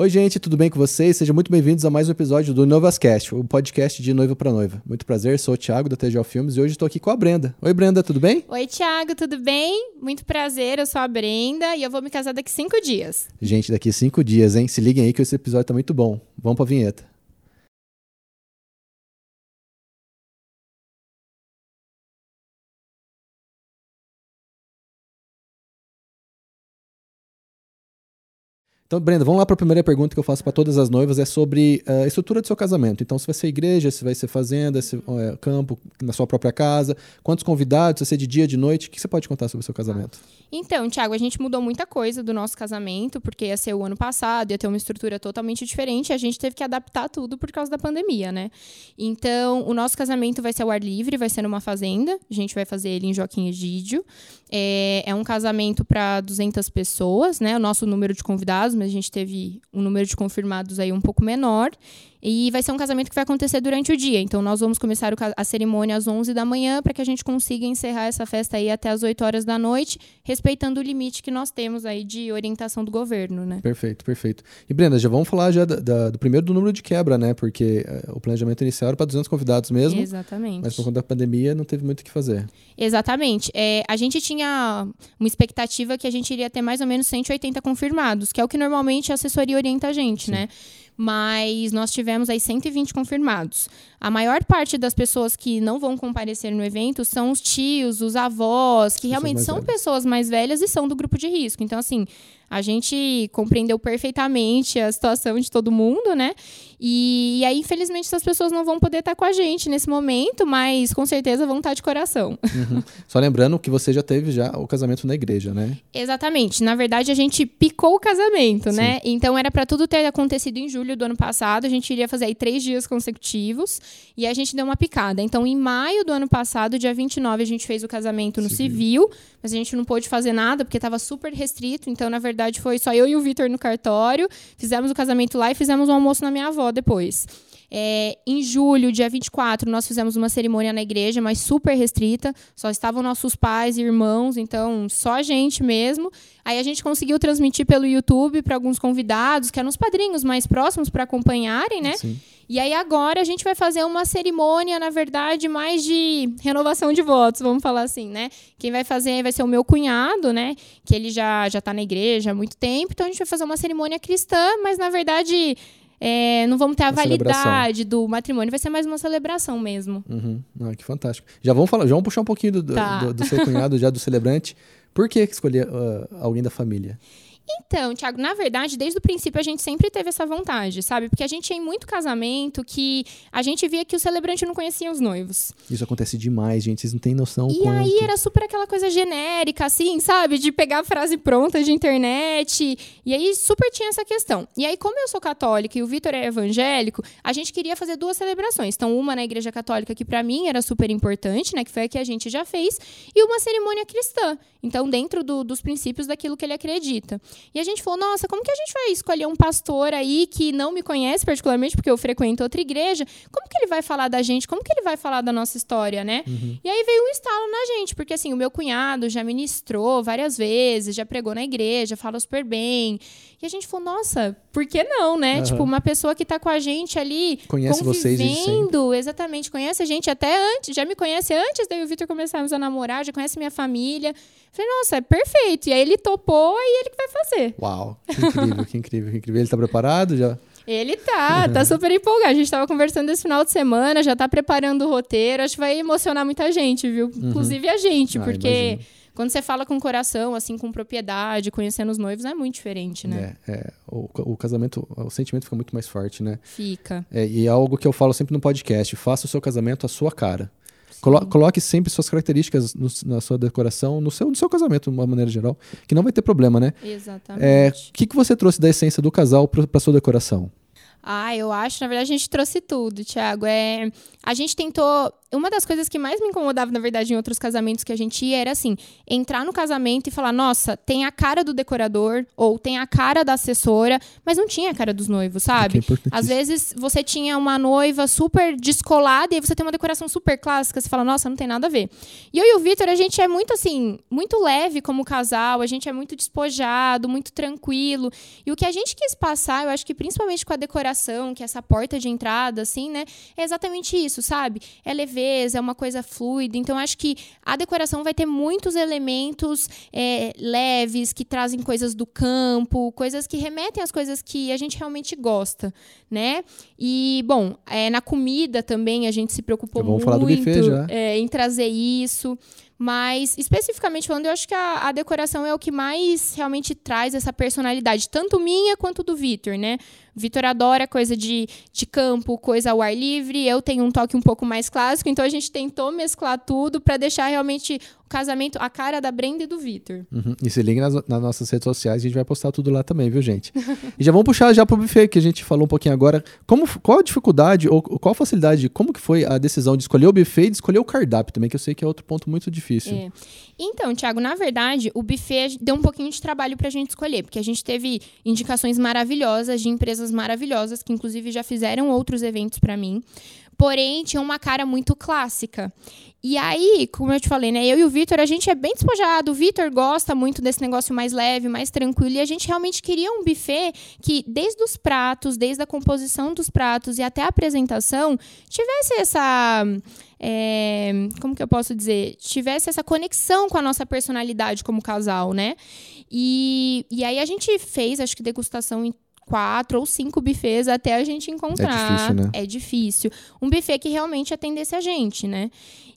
Oi, gente, tudo bem com vocês? Sejam muito bem-vindos a mais um episódio do Novascast, o podcast de noiva para noiva. Muito prazer, sou o Thiago da TGL Filmes e hoje estou aqui com a Brenda. Oi, Brenda, tudo bem? Oi, Thiago, tudo bem? Muito prazer, eu sou a Brenda e eu vou me casar daqui cinco dias. Gente, daqui cinco dias, hein? Se liguem aí que esse episódio tá muito bom. Vamos pra vinheta. Então, Brenda, vamos lá para a primeira pergunta que eu faço para todas as noivas, é sobre uh, a estrutura do seu casamento. Então, se vai ser igreja, se vai ser fazenda, se é campo, na sua própria casa, quantos convidados, se vai ser de dia, de noite, o que você pode contar sobre o seu casamento? Então, Tiago, a gente mudou muita coisa do nosso casamento, porque ia ser o ano passado, ia ter uma estrutura totalmente diferente, e a gente teve que adaptar tudo por causa da pandemia, né? Então, o nosso casamento vai ser ao ar livre, vai ser numa fazenda, a gente vai fazer ele em Joaquim Egídio. É, é um casamento para 200 pessoas, né? O nosso número de convidados, mas a gente teve um número de confirmados aí um pouco menor. E vai ser um casamento que vai acontecer durante o dia. Então, nós vamos começar a cerimônia às 11 da manhã para que a gente consiga encerrar essa festa aí até às 8 horas da noite, respeitando o limite que nós temos aí de orientação do governo, né? Perfeito, perfeito. E, Brenda, já vamos falar já da, da, do primeiro do número de quebra, né? Porque uh, o planejamento inicial era para 200 convidados mesmo. Exatamente. Mas por conta da pandemia não teve muito o que fazer. Exatamente. É, a gente tinha uma expectativa que a gente iria ter mais ou menos 180 confirmados, que é o que normalmente a assessoria orienta a gente, Sim. né? Mas nós tivemos aí 120 confirmados. A maior parte das pessoas que não vão comparecer no evento são os tios, os avós, que realmente são velhas. pessoas mais velhas e são do grupo de risco. Então, assim, a gente compreendeu perfeitamente a situação de todo mundo, né? E, e, aí, infelizmente, essas pessoas não vão poder estar com a gente nesse momento, mas com certeza vão estar de coração. Uhum. Só lembrando que você já teve já o casamento na igreja, né? Exatamente. Na verdade, a gente picou o casamento, né? Sim. né? Então era para tudo ter acontecido em julho do ano passado. A gente iria fazer aí três dias consecutivos e a gente deu uma picada. Então, em maio do ano passado, dia 29, a gente fez o casamento no civil, civil mas a gente não pôde fazer nada porque estava super restrito. Então, na verdade, foi só eu e o Vitor no cartório. Fizemos o casamento lá e fizemos um almoço na minha avó depois. É, em julho, dia 24, nós fizemos uma cerimônia na igreja, mas super restrita. Só estavam nossos pais e irmãos, então só a gente mesmo. Aí a gente conseguiu transmitir pelo YouTube para alguns convidados, que eram os padrinhos mais próximos para acompanharem, né? Sim. E aí agora a gente vai fazer uma cerimônia, na verdade, mais de renovação de votos, vamos falar assim, né? Quem vai fazer vai ser o meu cunhado, né? Que ele já já está na igreja há muito tempo, então a gente vai fazer uma cerimônia cristã, mas na verdade é, não vamos ter a uma validade celebração. do matrimônio, vai ser mais uma celebração mesmo. Uhum. Ah, que fantástico. Já vamos falar, já vamos puxar um pouquinho do, tá. do, do seu cunhado, já do celebrante. Por que escolher uh, alguém da família? Então, Thiago, na verdade, desde o princípio a gente sempre teve essa vontade, sabe? Porque a gente tinha muito casamento que a gente via que o celebrante não conhecia os noivos. Isso acontece demais, gente. Vocês não têm noção. E quanto... aí era super aquela coisa genérica, assim, sabe? De pegar a frase pronta de internet. E aí super tinha essa questão. E aí, como eu sou católica e o Vitor é evangélico, a gente queria fazer duas celebrações. Então, uma na igreja católica, que para mim era super importante, né? Que foi a que a gente já fez, e uma cerimônia cristã. Então, dentro do, dos princípios daquilo que ele acredita. E a gente falou, nossa, como que a gente vai escolher um pastor aí que não me conhece particularmente, porque eu frequento outra igreja? Como que ele vai falar da gente? Como que ele vai falar da nossa história, né? Uhum. E aí veio um estalo na gente, porque assim, o meu cunhado já ministrou várias vezes, já pregou na igreja, fala super bem. E a gente falou, nossa, por que não, né? Uhum. Tipo, uma pessoa que tá com a gente ali, conhece vocês exatamente, conhece a gente até antes, já me conhece antes daí o Vitor começarmos a namorar, já conhece minha família. Falei, nossa, é perfeito. E aí ele topou e ele que vai fazer. Uau, que incrível, que incrível, que incrível. Ele tá preparado já? Ele tá, tá super empolgado. A gente tava conversando esse final de semana, já tá preparando o roteiro. Acho que vai emocionar muita gente, viu? Uhum. Inclusive a gente, ah, porque imagino. Quando você fala com coração, assim, com propriedade, conhecendo os noivos, é muito diferente, né? É, é o, o, casamento, o sentimento fica muito mais forte, né? Fica. É, e é algo que eu falo sempre no podcast: faça o seu casamento à sua cara. Colo coloque sempre suas características no, na sua decoração, no seu, no seu casamento, de uma maneira geral, que não vai ter problema, né? Exatamente. O é, que, que você trouxe da essência do casal para sua decoração? Ah, eu acho, na verdade, a gente trouxe tudo, Thiago. É, a gente tentou uma das coisas que mais me incomodava, na verdade, em outros casamentos que a gente ia, era assim: entrar no casamento e falar, nossa, tem a cara do decorador, ou tem a cara da assessora, mas não tinha a cara dos noivos, sabe? É Às vezes você tinha uma noiva super descolada e aí você tem uma decoração super clássica, você fala, nossa, não tem nada a ver. E eu e o Vitor, a gente é muito assim, muito leve como casal, a gente é muito despojado, muito tranquilo. E o que a gente quis passar, eu acho que principalmente com a decoração, que é essa porta de entrada, assim, né? É exatamente isso, sabe? É leveza, é uma coisa fluida. Então, acho que a decoração vai ter muitos elementos é, leves, que trazem coisas do campo, coisas que remetem às coisas que a gente realmente gosta, né? E, bom, é, na comida também a gente se preocupou Vamos muito buffet é, em trazer isso. Mas, especificamente falando, eu acho que a, a decoração é o que mais realmente traz essa personalidade, tanto minha quanto do Vitor, né? Vitor adora coisa de, de campo, coisa ao ar livre. Eu tenho um toque um pouco mais clássico, então a gente tentou mesclar tudo para deixar realmente o casamento a cara da Brenda e do Vitor. Uhum. E se liga nas, nas nossas redes sociais, a gente vai postar tudo lá também, viu, gente? e já vamos puxar já pro buffet, que a gente falou um pouquinho agora. Como, qual a dificuldade ou qual a facilidade, como que foi a decisão de escolher o buffet e de escolher o cardápio também, que eu sei que é outro ponto muito difícil. É. Então, Thiago, na verdade, o buffet deu um pouquinho de trabalho pra gente escolher, porque a gente teve indicações maravilhosas de empresas maravilhosas, que inclusive já fizeram outros eventos para mim. Porém, tinha uma cara muito clássica. E aí, como eu te falei, né? Eu e o Vitor, a gente é bem despojado. O Vitor gosta muito desse negócio mais leve, mais tranquilo. E a gente realmente queria um buffet que, desde os pratos, desde a composição dos pratos e até a apresentação, tivesse essa. É, como que eu posso dizer? Tivesse essa conexão com a nossa personalidade como casal, né? E, e aí a gente fez, acho que, degustação em quatro ou cinco buffets até a gente encontrar. É difícil, né? É difícil. Um buffet que realmente atendesse a gente, né?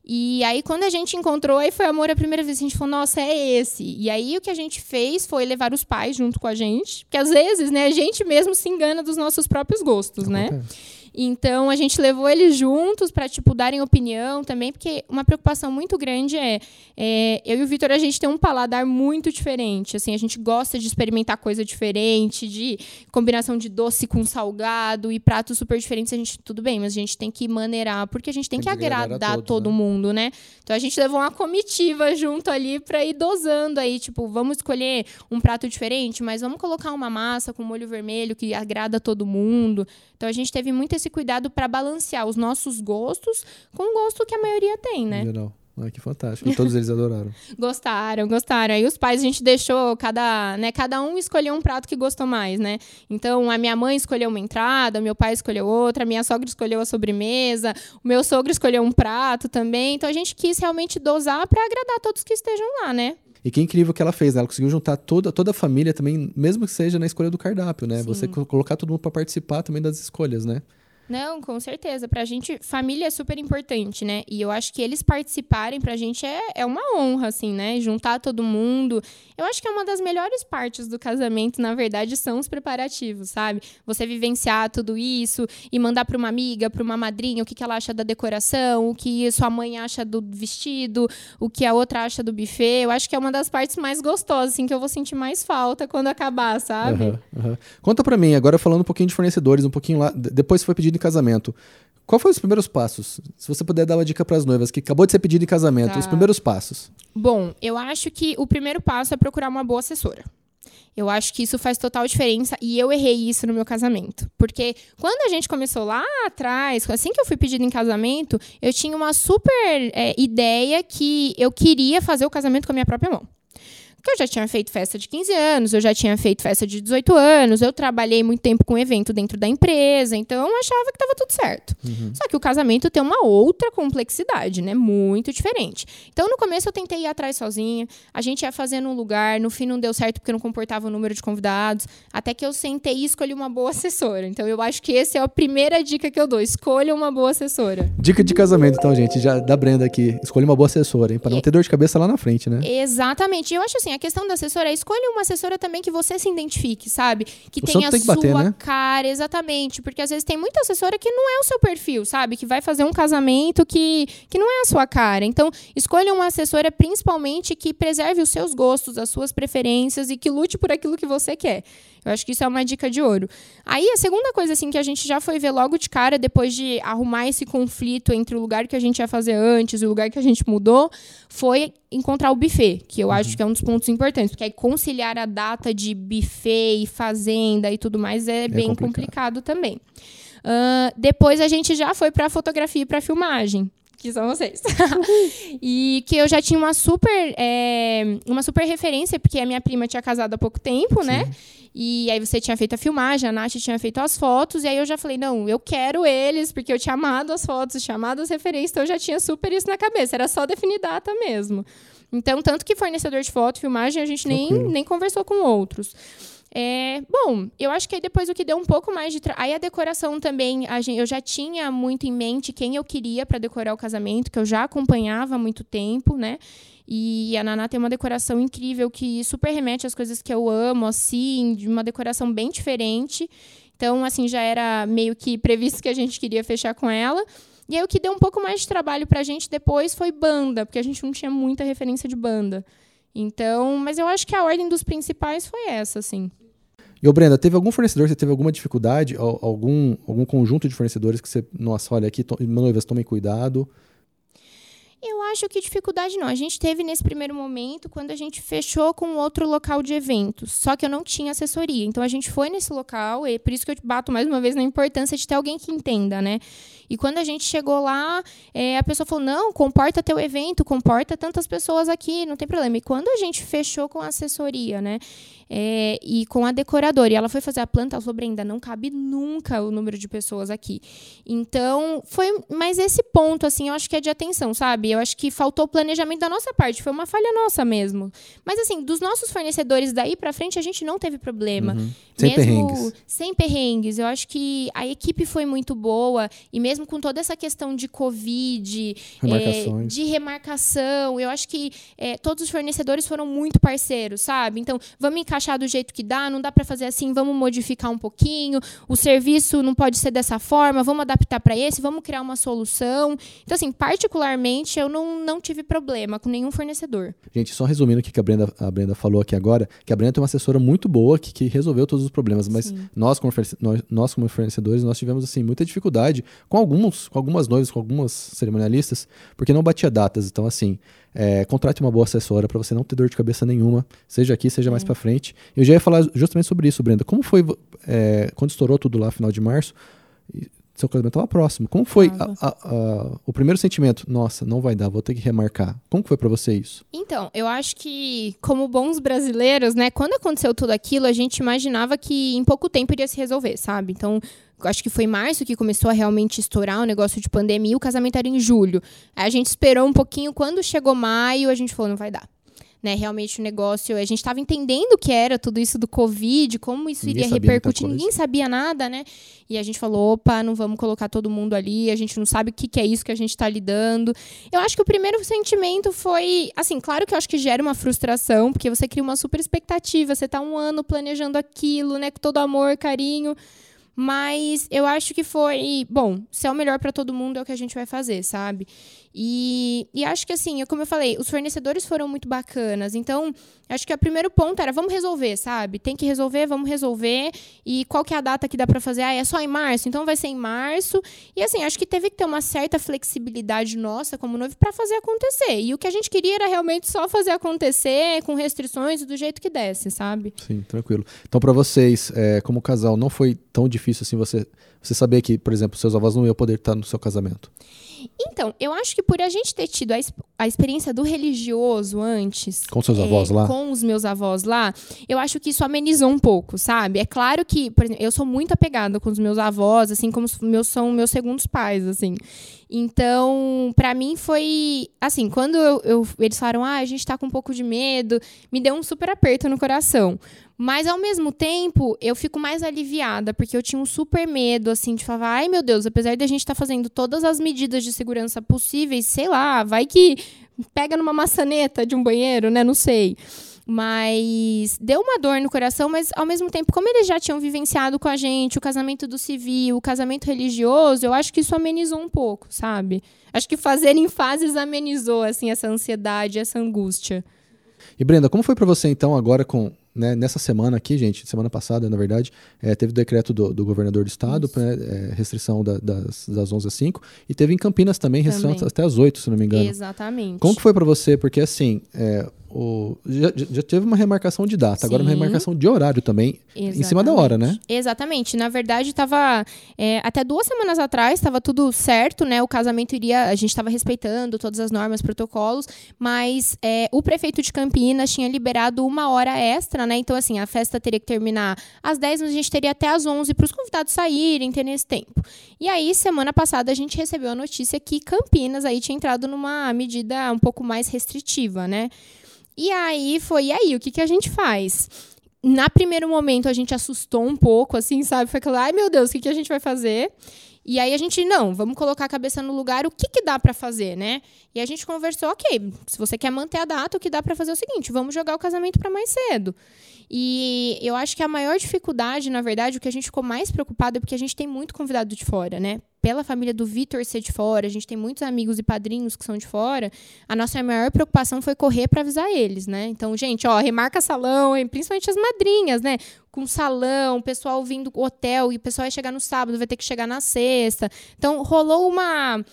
E aí, quando a gente encontrou, aí foi amor a primeira vez. A gente falou, nossa, é esse. E aí, o que a gente fez foi levar os pais junto com a gente. Porque às vezes, né, a gente mesmo se engana dos nossos próprios gostos, né? Acontece. Então a gente levou eles juntos para tipo darem opinião também, porque uma preocupação muito grande é, é eu e o Vitor a gente tem um paladar muito diferente, assim a gente gosta de experimentar coisa diferente, de combinação de doce com salgado e pratos super diferentes a gente tudo bem, mas a gente tem que maneirar porque a gente tem, Tem que que agradar todos, todo né? mundo, né? Então a gente levou uma comitiva junto ali para ir dosando aí, tipo vamos escolher um prato diferente, mas vamos colocar uma massa com molho vermelho que agrada todo mundo. Então a gente teve muito esse cuidado para balancear os nossos gostos com o gosto que a maioria tem, né? Geral. Ai, que fantástico. E todos eles adoraram. Gostaram, gostaram. Aí os pais a gente deixou cada, né, cada um escolheu um prato que gostou mais, né? Então a minha mãe escolheu uma entrada, meu pai escolheu outra, a minha sogra escolheu a sobremesa, o meu sogro escolheu um prato também. Então a gente quis realmente dosar para agradar todos que estejam lá, né? E que incrível que ela fez, né? Ela conseguiu juntar toda, toda a família também, mesmo que seja na escolha do cardápio, né? Sim. Você co- colocar todo mundo para participar também das escolhas, né? Não, com certeza. Pra gente, família é super importante, né? E eu acho que eles participarem pra gente é, é uma honra, assim, né? Juntar todo mundo. Eu acho que é uma das melhores partes do casamento, na verdade, são os preparativos, sabe? Você vivenciar tudo isso e mandar pra uma amiga, pra uma madrinha, o que, que ela acha da decoração, o que sua mãe acha do vestido, o que a outra acha do buffet. Eu acho que é uma das partes mais gostosas, assim, que eu vou sentir mais falta quando acabar, sabe? Aham, aham. Conta pra mim, agora falando um pouquinho de fornecedores, um pouquinho lá. Depois foi pedido casamento. Qual foi os primeiros passos? Se você puder dar uma dica pras noivas, que acabou de ser pedido em casamento, Tá. os primeiros passos. Bom, eu acho que o primeiro passo é procurar uma boa assessora. Eu acho que isso faz total diferença e eu errei isso no meu casamento. Porque quando a gente começou lá atrás, assim que eu fui pedido em casamento, eu tinha uma super é, ideia que eu queria fazer o casamento com a minha própria mão. Porque eu já tinha feito festa de 15 anos, eu já tinha feito festa de 18 anos, eu trabalhei muito tempo com evento dentro da empresa, então eu achava que estava tudo certo. Só que o casamento tem uma outra complexidade, né? Muito diferente. Então, no começo, eu tentei ir atrás sozinha. A gente ia fazer num lugar, no fim não deu certo porque não comportava o número de convidados. Até que eu sentei e escolhi uma boa assessora. Então, eu acho que essa é a primeira dica que eu dou: escolha uma boa assessora. Dica de casamento, então, gente, já da Brenda aqui. Escolha uma boa assessora, hein? Pra não E- ter dor de cabeça lá na frente, né? Exatamente. E eu acho assim, assim, a questão da assessora é escolha uma assessora também que você se identifique, sabe? Que O tenha a tem que sua bater, né? cara, exatamente. Porque às vezes tem muita assessora que não é o seu perfil, sabe? Que vai fazer um casamento que, que não é a sua cara. Então, escolha uma assessora principalmente que preserve os seus gostos, as suas preferências e que lute por aquilo que você quer. Eu acho que isso é uma dica de ouro. Aí, a segunda coisa, assim, que a gente já foi ver logo de cara, depois de arrumar esse conflito entre o lugar que a gente ia fazer antes e o lugar que a gente mudou, foi encontrar o buffet, que eu acho que é um dos pontos importantes, porque aí conciliar a data de buffet e fazenda e tudo mais é, bem complicado. complicado também. Ah, depois a gente já foi para fotografia e para filmagem. Que são vocês. e que eu já tinha uma super, é, uma super referência, porque a minha prima tinha casado há pouco tempo, né? E aí você tinha feito a filmagem, a Nath tinha feito as fotos, e aí eu já falei, não, eu quero eles, porque eu tinha amado as fotos, tinha amado as referências, então eu já tinha super isso na cabeça, era só definir data mesmo. Então, tanto que fornecedor de foto, filmagem, a gente nem, Tranquilo. nem conversou com outros. É, bom, eu acho que aí depois o que deu um pouco mais de. Tra... Aí a decoração também, a gen- eu já tinha muito em mente quem eu queria para decorar o casamento, que eu já acompanhava há muito tempo, né? E a Naná tem uma decoração incrível que super remete às coisas que eu amo, assim, de uma decoração bem diferente. Então, assim, já era meio que previsto que a gente queria fechar com ela. E aí o que deu um pouco mais de trabalho pra gente depois foi banda, porque a gente não tinha muita referência de banda. Então, mas eu acho que a ordem dos principais foi essa, assim. E ô Brenda, teve algum fornecedor que você teve alguma dificuldade? Al- Algum, algum conjunto de fornecedores que você, nossa, olha aqui, to, noivas, tomem cuidado. Eu acho que dificuldade não. A gente teve nesse primeiro momento quando a gente fechou com outro local de eventos. Só que eu não tinha assessoria. Então a gente foi nesse local, e por isso que eu bato mais uma vez na importância de ter alguém que entenda, né? E quando a gente chegou lá, é, a pessoa falou: não, comporta teu evento, comporta tantas pessoas aqui, não tem problema. E quando a gente fechou com a assessoria, né? É, e com a decoradora, e ela foi fazer a planta, ela falou: Brenda, não cabe nunca o número de pessoas aqui. Então, foi mais esse ponto, assim, eu acho que é de atenção, sabe? Eu acho que faltou o planejamento da nossa parte, foi uma falha nossa mesmo. Mas, assim, dos nossos fornecedores daí pra frente, a gente não teve problema. Uhum. Sem mesmo perrengues. sem perrengues. Eu acho que a equipe foi muito boa, e mesmo com toda essa questão de Covid, é, de remarcação, eu acho que é, todos os fornecedores foram muito parceiros, sabe? Então, vamos encaixar do jeito que dá, não dá para fazer assim, vamos modificar um pouquinho, o serviço não pode ser dessa forma, vamos adaptar para esse, vamos criar uma solução. Então, assim, particularmente, eu não, não tive problema com nenhum fornecedor. Gente, só resumindo o que a Brenda, a Brenda falou aqui agora, que a Brenda tem uma assessora muito boa que, que resolveu todos os problemas, mas Sim. nós como, nós, nós como fornecedores, nós tivemos assim muita dificuldade com alguns, com algumas noivas, com algumas cerimonialistas, porque não batia datas. Então assim, é, contrate uma boa assessora para você não ter dor de cabeça nenhuma, seja aqui, seja mais para frente. Eu já ia falar justamente sobre isso, Brenda. Como foi é, quando estourou tudo lá final de março? Seu casamento estava próximo. Como foi a- a- a- o primeiro sentimento? Nossa, não vai dar, vou ter que remarcar. Como foi para você isso? Então, eu acho que, como bons brasileiros, né, quando aconteceu tudo aquilo, a gente imaginava que em pouco tempo iria se resolver, sabe? Então, acho que foi março que começou a realmente estourar o negócio de pandemia, o casamento era em julho. Aí a gente esperou um pouquinho, quando chegou maio, a gente falou, não vai dar. Né, realmente o negócio, a gente estava entendendo o que era tudo isso do Covid, como isso Ninguém iria repercutir, ninguém sabia nada, né? E a gente falou, opa, não vamos colocar todo mundo ali, a gente não sabe o que, que é isso que a gente está lidando. Eu acho que o primeiro sentimento foi, assim, claro que eu acho que gera uma frustração, porque você cria uma super expectativa, você tá um ano planejando aquilo, né, com todo amor, carinho, mas eu acho que foi, bom, se é o melhor para todo mundo é o que a gente vai fazer, sabe? E, e acho que assim, como eu falei, os fornecedores foram muito bacanas. Então, acho que o primeiro ponto era vamos resolver, sabe? Tem que resolver, vamos resolver. E qual que é a data que dá para fazer? Ah, é só em março, então vai ser em março. E assim, acho que teve que ter uma certa flexibilidade nossa como noivo para fazer acontecer. E o que a gente queria era realmente só fazer acontecer com restrições do jeito que desse, sabe? Sim, tranquilo. Então, para vocês, é, como casal, não foi tão difícil assim você, você saber que, por exemplo, seus avós não iam poder estar no seu casamento? Então, eu acho que por a gente ter tido a, a experiência do religioso antes. Com seus avós lá? Com os meus avós lá, eu acho que isso amenizou um pouco, sabe? É claro que, por exemplo, eu sou muito apegada com os meus avós, assim como os meus são meus segundos pais, assim. Então, pra mim foi assim, quando eu, eu- eles falaram, ah, a gente tá com um pouco de medo, me deu um super aperto no coração. Mas ao mesmo tempo, eu fico mais aliviada, porque eu tinha um super medo, assim, de falar, ai meu Deus, apesar de a gente estar fazendo todas as medidas de segurança possíveis, sei lá, vai que pega numa maçaneta de um banheiro, né? Não sei. Mas deu uma dor no coração, mas ao mesmo tempo, como eles já tinham vivenciado com a gente o casamento do civil, o casamento religioso, eu acho que isso amenizou um pouco, sabe? Acho que fazer em fases amenizou assim essa ansiedade, essa angústia. E Brenda, como foi para você então agora com né, nessa semana aqui, gente, semana passada, na verdade, é, teve o decreto do, do, governador do estado, né, é, restrição da, das, das 11 às 5, e teve em Campinas também restrição também. até às 8, se não me engano. Exatamente. Como que foi para você? Porque assim, é, o, já, já, teve uma remarcação de data, Sim. agora uma remarcação de horário também, Exatamente. em cima da hora, né? Exatamente. Na verdade, estava é, até duas semanas atrás, estava tudo certo, né? O casamento iria, a gente estava respeitando todas as normas, protocolos, mas é, o prefeito de Campinas tinha liberado uma hora extra, né? Então, assim, a festa teria que terminar às 10, mas a gente teria até às 11 para os convidados saírem, ter nesse tempo. E aí, semana passada, a gente recebeu a notícia que Campinas aí tinha entrado numa medida um pouco mais restritiva, né? E aí foi, e aí, o que, que a gente faz? Na primeiro momento a gente assustou um pouco, assim, sabe? Foi aquela, ai meu Deus, o que, que a gente vai fazer? E aí a gente, não, vamos colocar a cabeça no lugar, o que, que dá para fazer, né? E a gente conversou, ok, se você quer manter a data, o que dá para fazer é o seguinte, vamos jogar o casamento para mais cedo. E eu acho que a maior dificuldade, na verdade, o que a gente ficou mais preocupado é porque a gente tem muito convidado de fora, né? Pela família do Vitor ser de fora, a gente tem muitos amigos e padrinhos que são de fora. A nossa maior preocupação foi correr para avisar eles, né? Então, gente, ó, remarca salão, principalmente as madrinhas, né? Com salão, pessoal vindo do hotel e o pessoal vai chegar no sábado, vai ter que chegar na sexta. Então, rolou uma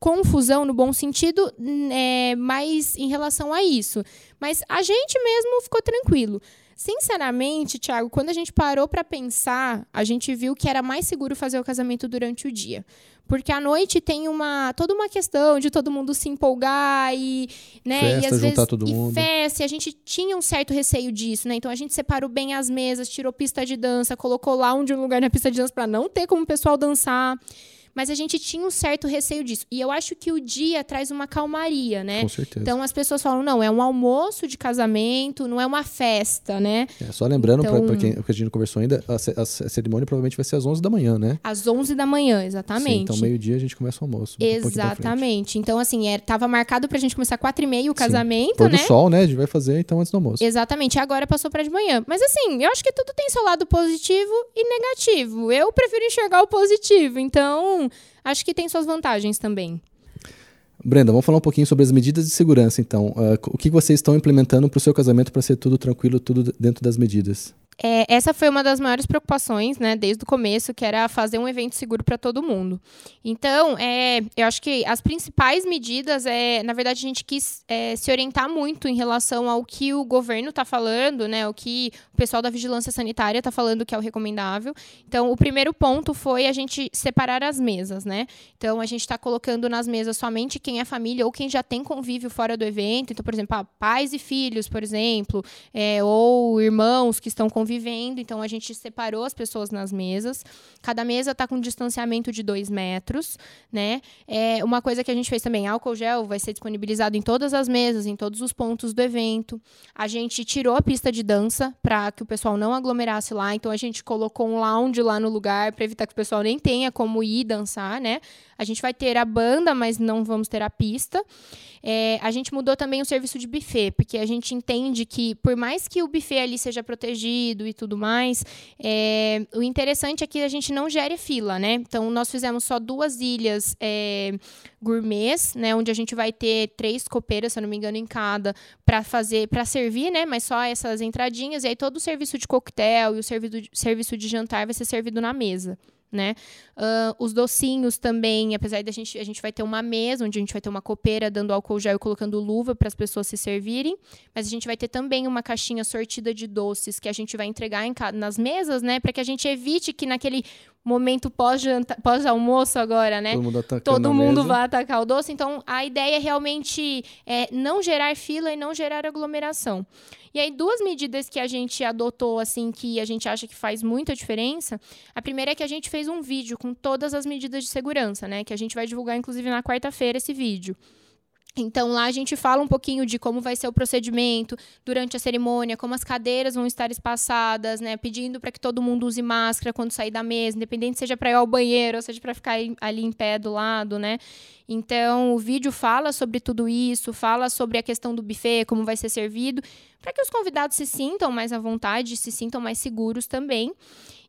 confusão no bom sentido, é, mais em relação a isso. Mas a gente mesmo ficou tranquilo. Sinceramente, Thiago, quando a gente parou para pensar, a gente viu que era mais seguro fazer o casamento durante o dia. Porque à noite tem uma toda uma questão de todo mundo se empolgar e, né, festa, e às vezes todo mundo. e festa, e a gente tinha um certo receio disso, né? Então a gente separou bem as mesas, tirou pista de dança, colocou lá um de um lugar na pista de dança para não ter como o pessoal dançar. Mas a gente tinha um certo receio disso. E eu acho que o dia traz uma calmaria, né? Com certeza. Então as pessoas falam, não, é um almoço de casamento, não é uma festa, né? É, só lembrando, então, para quem a gente não conversou ainda, a, a, a, cerimônia provavelmente vai ser às 11 da manhã, né? Às 11 da manhã, exatamente. Sim, então meio-dia a gente começa o almoço. exatamente. Um então, assim, é, tava marcado pra gente começar 4 e meia o casamento, Sim. né? do sol, né? A gente vai fazer então antes do almoço. Exatamente. Agora passou pra de manhã. Mas assim, eu acho que tudo tem seu lado positivo e negativo. Eu prefiro enxergar o positivo. Então, acho que tem suas vantagens também. Brenda, vamos falar um pouquinho sobre as medidas de segurança, então. Uh, o que vocês estão implementando para o seu casamento para ser tudo tranquilo, tudo dentro das medidas? É, essa foi uma das maiores preocupações, né, desde o começo, que era fazer um evento seguro para todo mundo. Então, é, eu acho que as principais medidas, é, na verdade, a gente quis é, se orientar muito em relação ao que o governo está falando, né, o que o pessoal da vigilância sanitária está falando que é o recomendável. Então, o primeiro ponto foi a gente separar as mesas, né. Então, a gente está colocando nas mesas somente quem é família ou quem já tem convívio fora do evento. Então, por exemplo, ah, pais e filhos, por exemplo, é, ou irmãos que estão convivendo convivendo, então a gente separou as pessoas nas mesas. Cada mesa está com um distanciamento de dois metros, né? É uma coisa que a gente fez também, álcool gel vai ser disponibilizado em todas as mesas, em todos os pontos do evento. A gente tirou a pista de dança para que o pessoal não aglomerasse lá, então a gente colocou um lounge lá no lugar para evitar que o pessoal nem tenha como ir dançar, né? A gente vai ter a banda, mas não vamos ter a pista. É, a gente mudou também o serviço de buffet, porque a gente entende que, por mais que o buffet ali seja protegido e tudo mais, é, o interessante é que a gente não gere fila, né? Então, nós fizemos só duas ilhas é, gourmets, né? Onde a gente vai ter três copeiras, se eu não me engano, em cada, para fazer, para servir, né? Mas só essas entradinhas. E aí, todo o serviço de coquetel e o serviço, serviço de jantar vai ser servido na mesa né? Uh, os docinhos também, apesar de a gente, a gente vai ter uma mesa onde a gente vai ter uma copeira dando álcool gel e colocando luva para as pessoas se servirem, mas a gente vai ter também uma caixinha sortida de doces que a gente vai entregar em, nas mesas, né? Para que a gente evite que naquele momento pós-almoço pós agora, né? Todo mundo, Todo mundo vai atacar o doce. Então, a ideia é realmente é, não gerar fila e não gerar aglomeração. E aí, duas medidas que a gente adotou, assim, que a gente acha que faz muita diferença. A primeira é que a gente fez um vídeo com todas as medidas de segurança, né? Que a gente vai divulgar, inclusive, na quarta-feira esse vídeo. Então lá a gente fala um pouquinho de como vai ser o procedimento durante a cerimônia, como as cadeiras vão estar espaçadas, né? Pedindo para que todo mundo use máscara quando sair da mesa, independente seja para ir ao banheiro ou seja para ficar ali em pé do lado, né? Então o vídeo fala sobre tudo isso, fala sobre a questão do buffet, como vai ser servido, para que os convidados se sintam mais à vontade, se sintam mais seguros também.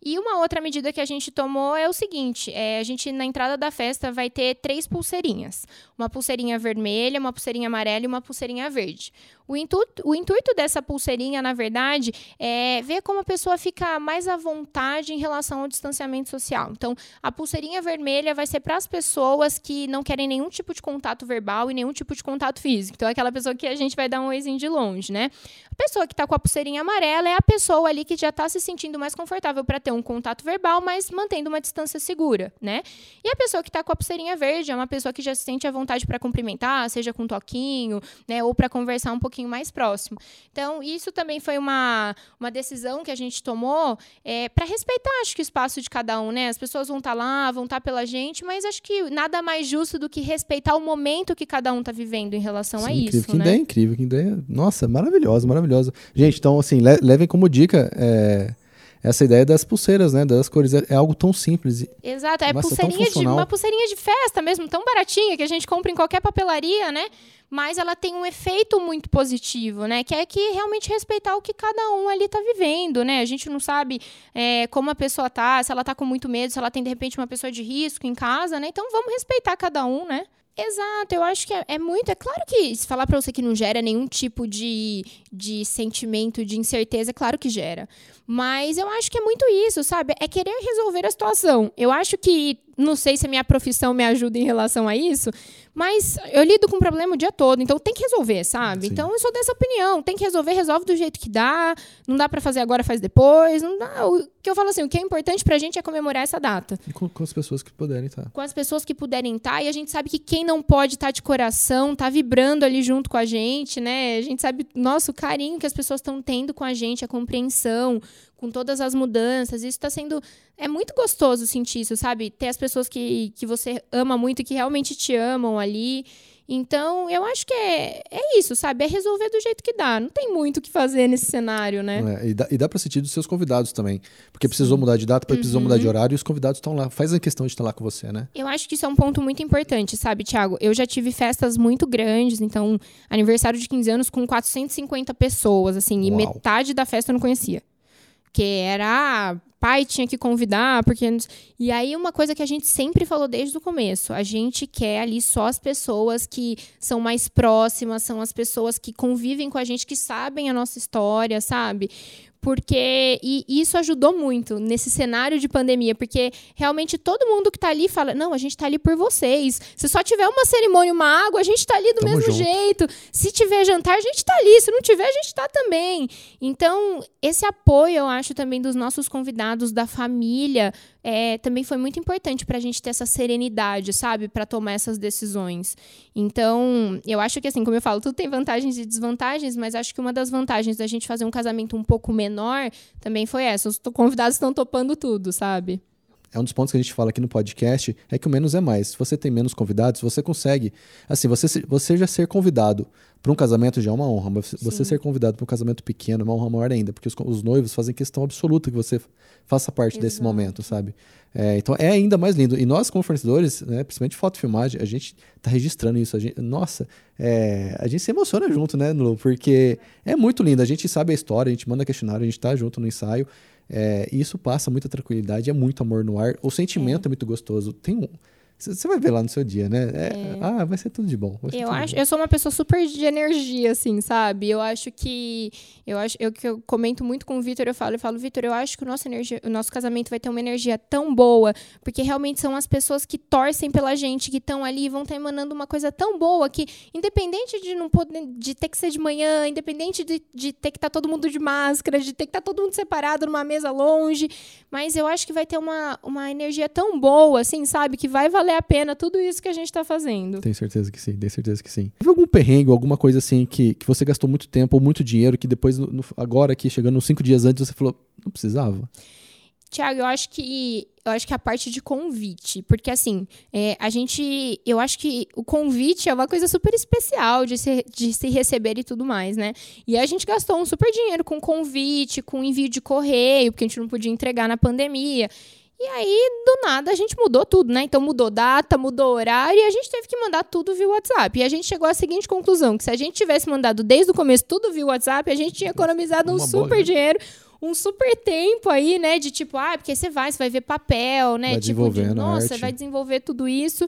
E uma outra medida que a gente tomou é o seguinte: é, a gente na entrada da festa vai ter três pulseirinhas: uma pulseirinha vermelha, uma pulseirinha amarela e uma pulseirinha verde. O intuito, o intuito dessa pulseirinha, na verdade, é ver como a pessoa fica mais à vontade em relação ao distanciamento social. Então, a pulseirinha vermelha vai ser para as pessoas que não querem nenhum tipo de contato verbal e nenhum tipo de contato físico. Então, é aquela pessoa que a gente vai dar um oizinho de longe, né? A pessoa que está com a pulseirinha amarela é a pessoa ali que já está se sentindo mais confortável para ter um contato verbal, mas mantendo uma distância segura, né? E a pessoa que está com a pulseirinha verde é uma pessoa que já se sente à vontade para cumprimentar, seja com um toquinho, né? Ou para conversar um pouquinho pouquinho mais próximo. Então, isso também foi uma, uma decisão que a gente tomou é, para respeitar, acho que, o espaço de cada um, né? As pessoas vão estar tá lá, vão estar tá pela gente, mas acho que nada mais justo do que respeitar o momento que cada um está vivendo em relação Sim, a incrível. isso. Que né? ideia incrível, que ideia. Nossa, maravilhosa, maravilhosa. Gente, então, assim, levem como dica. É essa ideia das pulseiras, né? Das cores. É, é algo tão simples. Exato, é pulseirinha de, uma pulseirinha de festa mesmo, tão baratinha, que a gente compra em qualquer papelaria, né? Mas ela tem um efeito muito positivo, né? Que é que realmente respeitar o que cada um ali está vivendo, né? A gente não sabe é, como a pessoa tá, se ela tá com muito medo, se ela tem, de repente, uma pessoa de risco em casa, né? Então vamos respeitar cada um, né? Exato, eu acho que é, é, muito. É claro que se falar para você que não gera nenhum tipo de, de sentimento de incerteza, é claro que gera. Mas eu acho que é muito isso, sabe? É querer resolver a situação. Eu acho que não sei se a minha profissão me ajuda em relação a isso, mas eu lido com o problema o dia todo, então tem que resolver, sabe? Sim. Então eu sou dessa opinião, tem que resolver, resolve do jeito que dá, não dá para fazer agora, faz depois, não dá. O que eu falo assim, o que é importante pra gente é comemorar essa data. E com, com as pessoas que puderem estar. Tá. Com as pessoas que puderem estar, tá, e a gente sabe que quem não pode estar tá de coração, tá vibrando ali junto com a gente, né? A gente sabe, nosso carinho que as pessoas estão tendo com a gente, a compreensão, com todas as mudanças. Isso está sendo. É muito gostoso sentir isso, sabe? Ter as pessoas que, que você ama muito, que realmente te amam ali. Então, eu acho que é, é isso, sabe? É resolver do jeito que dá. Não tem muito o que fazer nesse cenário, né? É, e dá, e dá para sentir dos seus convidados também. Porque precisou mudar de data, uhum. precisou mudar de horário e os convidados estão lá. Faz a questão de estar lá com você, né? Eu acho que isso é um ponto muito importante, sabe, Thiago? Eu já tive festas muito grandes, então, aniversário de 15 anos com 450 pessoas, assim, Uau. e metade da festa eu não conhecia que era ah, pai tinha que convidar, porque e aí uma coisa que a gente sempre falou desde o começo, a gente quer ali só as pessoas que são mais próximas, são as pessoas que convivem com a gente, que sabem a nossa história, sabe? Porque e isso ajudou muito nesse cenário de pandemia, porque realmente todo mundo que está ali fala: "Não, a gente está ali por vocês. Se só tiver uma cerimônia, uma água, a gente está ali do Tamo mesmo junto. jeito. Se tiver jantar, a gente está ali, se não tiver, a gente está também". Então, esse apoio, eu acho também dos nossos convidados, da família, é, também foi muito importante para a gente ter essa serenidade, sabe, para tomar essas decisões. Então, eu acho que assim, como eu falo, tudo tem vantagens e desvantagens, mas acho que uma das vantagens da gente fazer um casamento um pouco menor também foi essa. Os convidados estão topando tudo, sabe? é um dos pontos que a gente fala aqui no podcast, é que o menos é mais. Se você tem menos convidados, você consegue. Assim, você, você já ser convidado para um casamento já é uma honra, mas você ser convidado para um casamento pequeno é uma honra maior ainda, porque os, os noivos fazem questão absoluta que você faça parte Exato. desse momento, sabe? É, então é ainda mais lindo. E nós, como fornecedores, né, principalmente foto filmagem, a gente está registrando isso. Gente, nossa, é, a gente se emociona junto, né, Lu? Porque é muito lindo. A gente sabe a história, a gente manda questionário, a gente está junto no ensaio. É, isso passa muita tranquilidade, é muito amor no ar. O sentimento é, é muito gostoso. Tem um. Você vai ver lá no seu dia, né? É, é. Ah, vai ser tudo de bom. Eu acho, bom. eu sou uma pessoa super de energia, assim, sabe? Eu acho que eu acho, eu que eu comento muito com o Vitor, eu falo, eu falo, Vitor, eu acho que o nosso energia, o nosso casamento vai ter uma energia tão boa, porque realmente são as pessoas que torcem pela gente, que estão ali, vão estar tá emanando uma coisa tão boa que, independente de não poder, de ter que ser de manhã, independente de, de ter que estar tá todo mundo de máscara, de ter que estar tá todo mundo separado numa mesa longe, mas eu acho que vai ter uma, uma energia tão boa, assim, sabe, que vai valer valer a pena tudo isso que a gente está fazendo. Tenho certeza que sim, tenho certeza que sim. Teve algum perrengue, alguma coisa assim que, que você gastou muito tempo ou muito dinheiro que depois, no, agora aqui, chegando uns cinco dias antes, você falou, não precisava? Tiago, eu acho que eu acho que a parte de convite, porque assim, é, a gente, eu acho que o convite é uma coisa super especial de se, de se receber e tudo mais, né? E a gente gastou um super dinheiro com convite, com envio de correio, porque a gente não podia entregar na pandemia. E aí, do nada, a gente mudou tudo, né? Então mudou data, mudou horário e a gente teve que mandar tudo via WhatsApp. E a gente chegou à seguinte conclusão: que se a gente tivesse mandado desde o começo tudo via WhatsApp, a gente tinha economizado um super boa, dinheiro um super tempo aí, né? De tipo, ah, porque você vai, você vai ver papel, né? Vai tipo, de, nossa, arte. vai desenvolver tudo isso.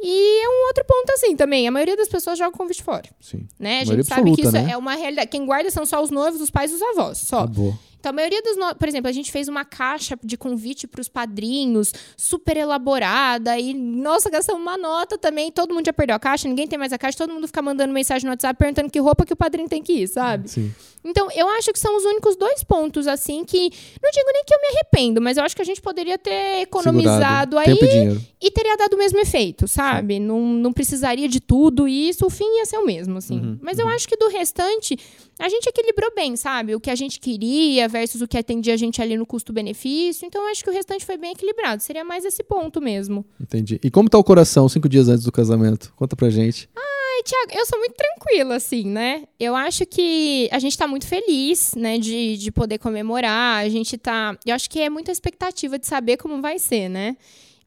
E é um outro ponto assim também. A maioria das pessoas joga o convite fora. Sim. Né? A, a gente sabe que isso né? é uma realidade. Quem guarda são só os noivos, os pais e os avós. Só. Acabou. Então, a maioria dos. No... Por exemplo, a gente fez uma caixa de convite para os padrinhos, super elaborada. E, nossa, gastamos uma nota também. Todo mundo já perdeu a caixa, ninguém tem mais a caixa. Todo mundo fica mandando mensagem no WhatsApp perguntando que roupa que o padrinho tem que ir, sabe? Sim. Então, eu acho que são os únicos dois pontos, assim, que. Não digo nem que eu me arrependo, mas eu acho que a gente poderia ter economizado Segurado. aí. Tempo e, dinheiro. e teria dado o mesmo efeito, sabe? Não, não precisaria de tudo isso, o fim ia ser o mesmo, assim. Uhum, mas uhum. eu acho que do restante, a gente equilibrou bem, sabe? O que a gente queria versus o que atendia a gente ali no custo-benefício. Então, acho que o restante foi bem equilibrado. Seria mais esse ponto mesmo. Entendi. E como tá o coração cinco dias antes do casamento? Conta pra gente. Ah, Ai, Tiago, eu sou muito tranquila, assim, né? Eu acho que a gente tá muito feliz, né, de, de poder comemorar. A gente tá. Eu acho que é muita expectativa de saber como vai ser, né?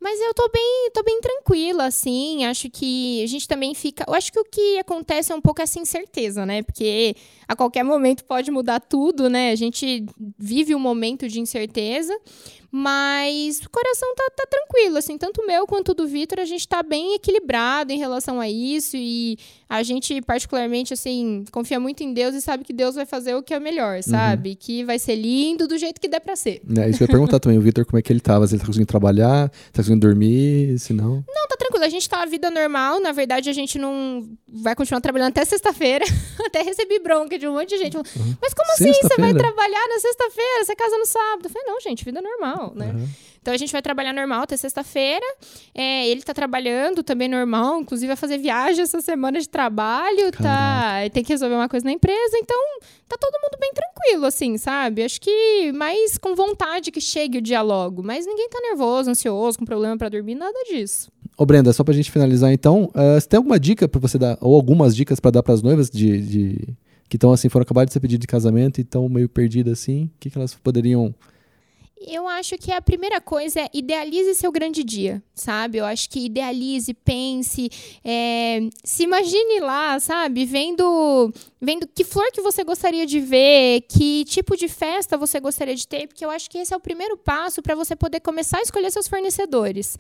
Mas eu tô bem, tô bem tranquila, assim. Acho que a gente também fica. Eu acho que o que acontece é um pouco essa incerteza, né? Porque a qualquer momento pode mudar tudo, né? A gente vive um momento de incerteza. Mas o coração tá, tá tranquilo, assim, tanto o meu quanto o do Vitor, a gente tá bem equilibrado em relação a isso e a gente, particularmente, assim, confia muito em Deus e sabe que Deus vai fazer o que é melhor, uhum. sabe? Uhum. Que vai ser lindo do jeito que der pra ser. É, isso eu ia perguntar também, o Vitor, como é que ele tava? Se ele tá conseguindo trabalhar, tá conseguindo dormir, se não? Não, tá tranquilo, a gente tá a vida normal, na verdade a gente não vai continuar trabalhando até sexta-feira, até recebi bronca de um monte de gente. Uhum. Mas como assim? Você vai trabalhar na sexta-feira? Você casa no sábado? Eu falei, não, gente, vida normal normal, né? Uhum. Então a gente vai trabalhar normal até sexta-feira. É, ele tá trabalhando também normal, inclusive vai fazer viagem essa semana de trabalho, tá? Tem que resolver uma coisa na empresa, então tá todo mundo bem tranquilo, assim, sabe? Acho que mais com vontade que chegue o dia logo. Mas ninguém tá nervoso, ansioso, com problema para dormir, nada disso. Ô Brenda, só pra gente finalizar então, uh, você tem alguma dica para você dar, ou algumas dicas para dar para as noivas de, de, que estão assim, foram acabar de ser pedido de casamento e estão meio perdidas assim? O que, que elas poderiam eu acho que a primeira coisa é idealize seu grande dia, sabe? Eu acho que idealize, pense, é, se imagine lá, sabe? Vendo, vendo que flor que você gostaria de ver, que tipo de festa você gostaria de ter, porque eu acho que esse é o primeiro passo para você poder começar a escolher seus fornecedores.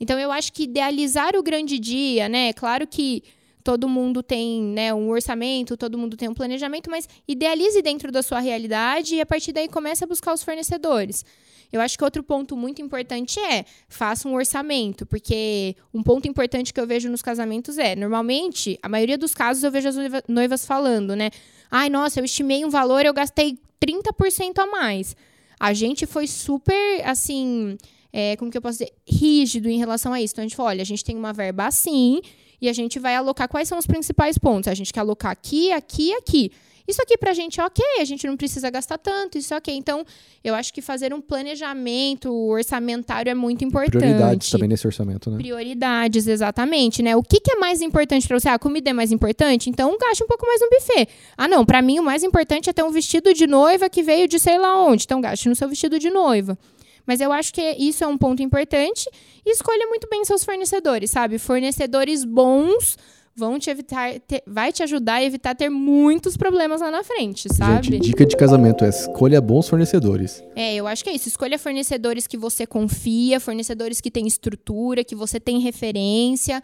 Então eu acho que idealizar o grande dia, né? Claro que todo mundo tem né, um orçamento, todo mundo tem um planejamento, mas idealize dentro da sua realidade e a partir daí comece a buscar os fornecedores. Eu acho que outro ponto muito importante é faça um orçamento, porque um ponto importante que eu vejo nos casamentos é, normalmente, a maioria dos casos eu vejo as noivas falando, né? Ai, nossa, eu estimei um valor, eu gastei 30% a mais. A gente foi super, assim, é, como que eu posso dizer, rígido em relação a isso. Então a gente falou, olha, a gente tem uma verba assim, e a gente vai alocar quais são os principais pontos. A gente quer alocar aqui, aqui e aqui. Isso aqui para a gente é ok, a gente não precisa gastar tanto, isso é ok. Então, eu acho que fazer um planejamento orçamentário é muito importante. Prioridades também nesse orçamento, né? Prioridades, exatamente, né? O que, que é mais importante para você? Ah, a comida é mais importante? Então, gaste um pouco mais no buffet. Ah, não, para mim o mais importante é ter um vestido de noiva que veio de sei lá onde. Então, gaste no seu vestido de noiva. Mas eu acho que isso é um ponto importante. E escolha muito bem seus fornecedores, sabe? Fornecedores bons vão te evitar, ter, vai te ajudar a evitar ter muitos problemas lá na frente, sabe? Gente, dica de casamento é escolha bons fornecedores. É, eu acho que é isso. Escolha fornecedores que você confia, fornecedores que têm estrutura, que você tem referência.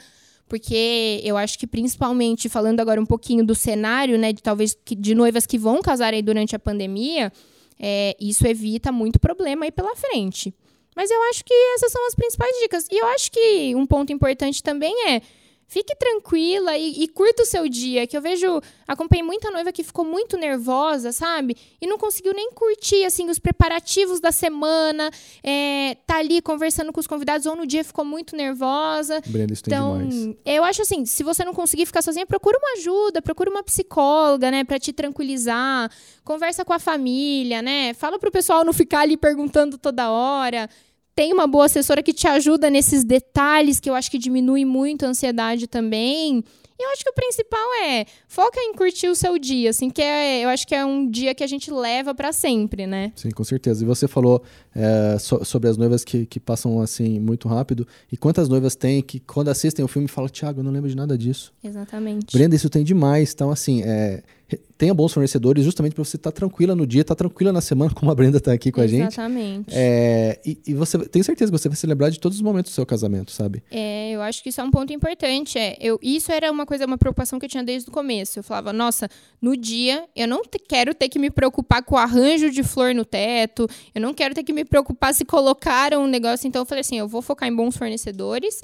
Porque eu acho que principalmente falando agora um pouquinho do cenário, né, de talvez de noivas que vão casar aí durante a pandemia, é, isso evita muito problema aí pela frente. Mas eu acho que essas são as principais dicas. E eu acho que um ponto importante também é fique tranquila e, e, curta o seu dia. Que eu vejo, acompanhei muita noiva que ficou muito nervosa, sabe? E não conseguiu nem curtir, assim, os preparativos da semana, é, tá ali conversando com os convidados, ou no dia ficou muito nervosa. Brenda, isso então, tem demais. eu acho assim, se você não conseguir ficar sozinha, procura uma ajuda, procura uma psicóloga, né, pra te tranquilizar. Conversa com a família, né? Fala pro pessoal não ficar ali perguntando toda hora tem uma boa assessora que te ajuda nesses detalhes, que eu acho que diminui muito a ansiedade também. E eu acho que o principal é foca em curtir o seu dia, assim, que é, eu acho que é um dia que a gente leva para sempre, né? Sim, com certeza. E você falou é, so, sobre as noivas que, que passam assim muito rápido. E quantas noivas tem que quando assistem o filme falam, Thiago, eu não lembro de nada disso. Exatamente. Brenda, isso tem demais. Então, assim, é, tenha bons fornecedores justamente para você estar tá tranquila no dia, estar tá tranquila na semana, como a Brenda está aqui com Exatamente. a gente. Exatamente. É, e, e, você tem certeza que você vai se lembrar de todos os momentos do seu casamento, sabe? É, eu acho que isso é um ponto importante. É, eu, isso era uma coisa, uma preocupação que eu tinha desde o começo. Eu falava, nossa, no dia eu não quero ter que me preocupar com o arranjo de flor no teto, eu não quero ter que me preocupar se colocaram um negócio. Então eu falei assim, eu vou focar em bons fornecedores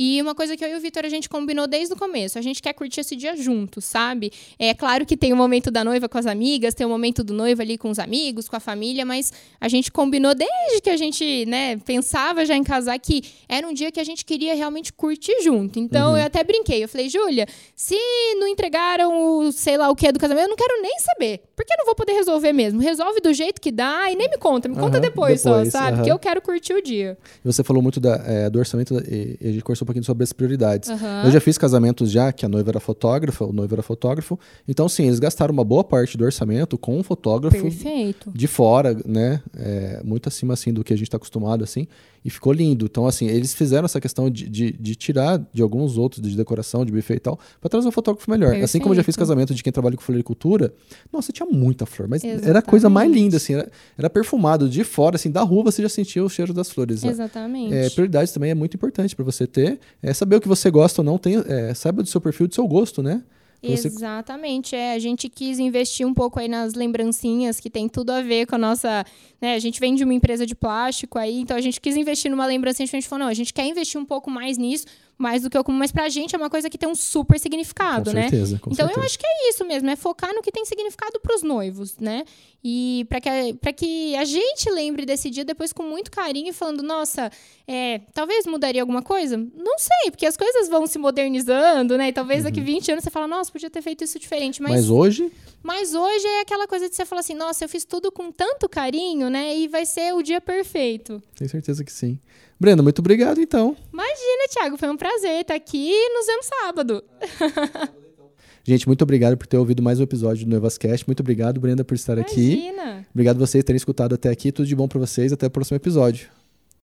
e uma coisa que eu e o Vitor a gente combinou desde o começo, a gente quer curtir esse dia juntos, sabe? É claro que tem o momento da noiva com as amigas, tem o momento do noivo ali com os amigos, com a família, mas a gente combinou desde que a gente, né, pensava já em casar que era um dia que a gente queria realmente curtir junto. Então uhum. eu até brinquei, eu falei, Júlia, se não entregaram o sei lá o que é do casamento, eu não quero nem saber, porque eu não vou poder resolver mesmo. Resolve do jeito que dá e nem me conta, me uhum, conta depois, depois, só, sabe? Uhum. Que eu quero curtir o dia. Você falou muito da, é, do orçamento e, e a gente conversou pouquinho sobre as prioridades. Eu já fiz casamentos já, que a noiva era fotógrafa, o noivo era fotógrafo. Então, sim, eles gastaram uma boa parte do orçamento com um fotógrafo Perfeito. de fora, né? É, muito acima, assim, do que a gente está acostumado, assim. E ficou lindo. Então, assim, eles fizeram essa questão de, de, de tirar de alguns outros, de decoração, de buffet e tal, para trazer um fotógrafo melhor. Perfeito. Assim como eu já fiz casamento de quem trabalha com floricultura, nossa, tinha muita flor, mas Exatamente. era a coisa mais linda, assim, era, era, perfumado de fora, assim, da rua você já sentia o cheiro das flores. Exatamente. É, prioridades também é muito importante para você ter. É saber o que você gosta ou não, tem, é, saiba do seu perfil, do seu gosto, né? Exatamente, é. A gente quis investir um pouco aí nas lembrancinhas, que tem tudo a ver com a nossa. Né, a gente vem de uma empresa de plástico aí, então a gente quis investir numa lembrancinha, a gente falou, não, a gente quer investir um pouco mais nisso, mais do que o comum, mas pra gente é uma coisa que tem um super significado, com né? Certeza, com então certeza. eu acho que é isso mesmo, é focar no que tem significado pros noivos, né? E para que, pra que a gente lembre desse dia depois com muito carinho e falando, nossa, é, talvez mudaria alguma coisa? Não sei, porque as coisas vão se modernizando, né? E talvez daqui 20 uhum. anos você fala, nossa, podia ter feito isso diferente. Mas, mas hoje? Mas hoje é aquela coisa de você falar assim, nossa, eu fiz tudo com tanto carinho, né? E vai ser o dia perfeito. Tenho certeza que sim. Brenda, muito obrigado então. Imagina, Thiago, foi um prazer estar aqui e nos vemos sábado. Gente, muito obrigado por ter ouvido mais um episódio do Noivascast. Muito obrigado, Brenda, por estar Imagina. aqui. Obrigado a vocês por terem escutado até aqui. Tudo de bom para vocês. Até o próximo episódio.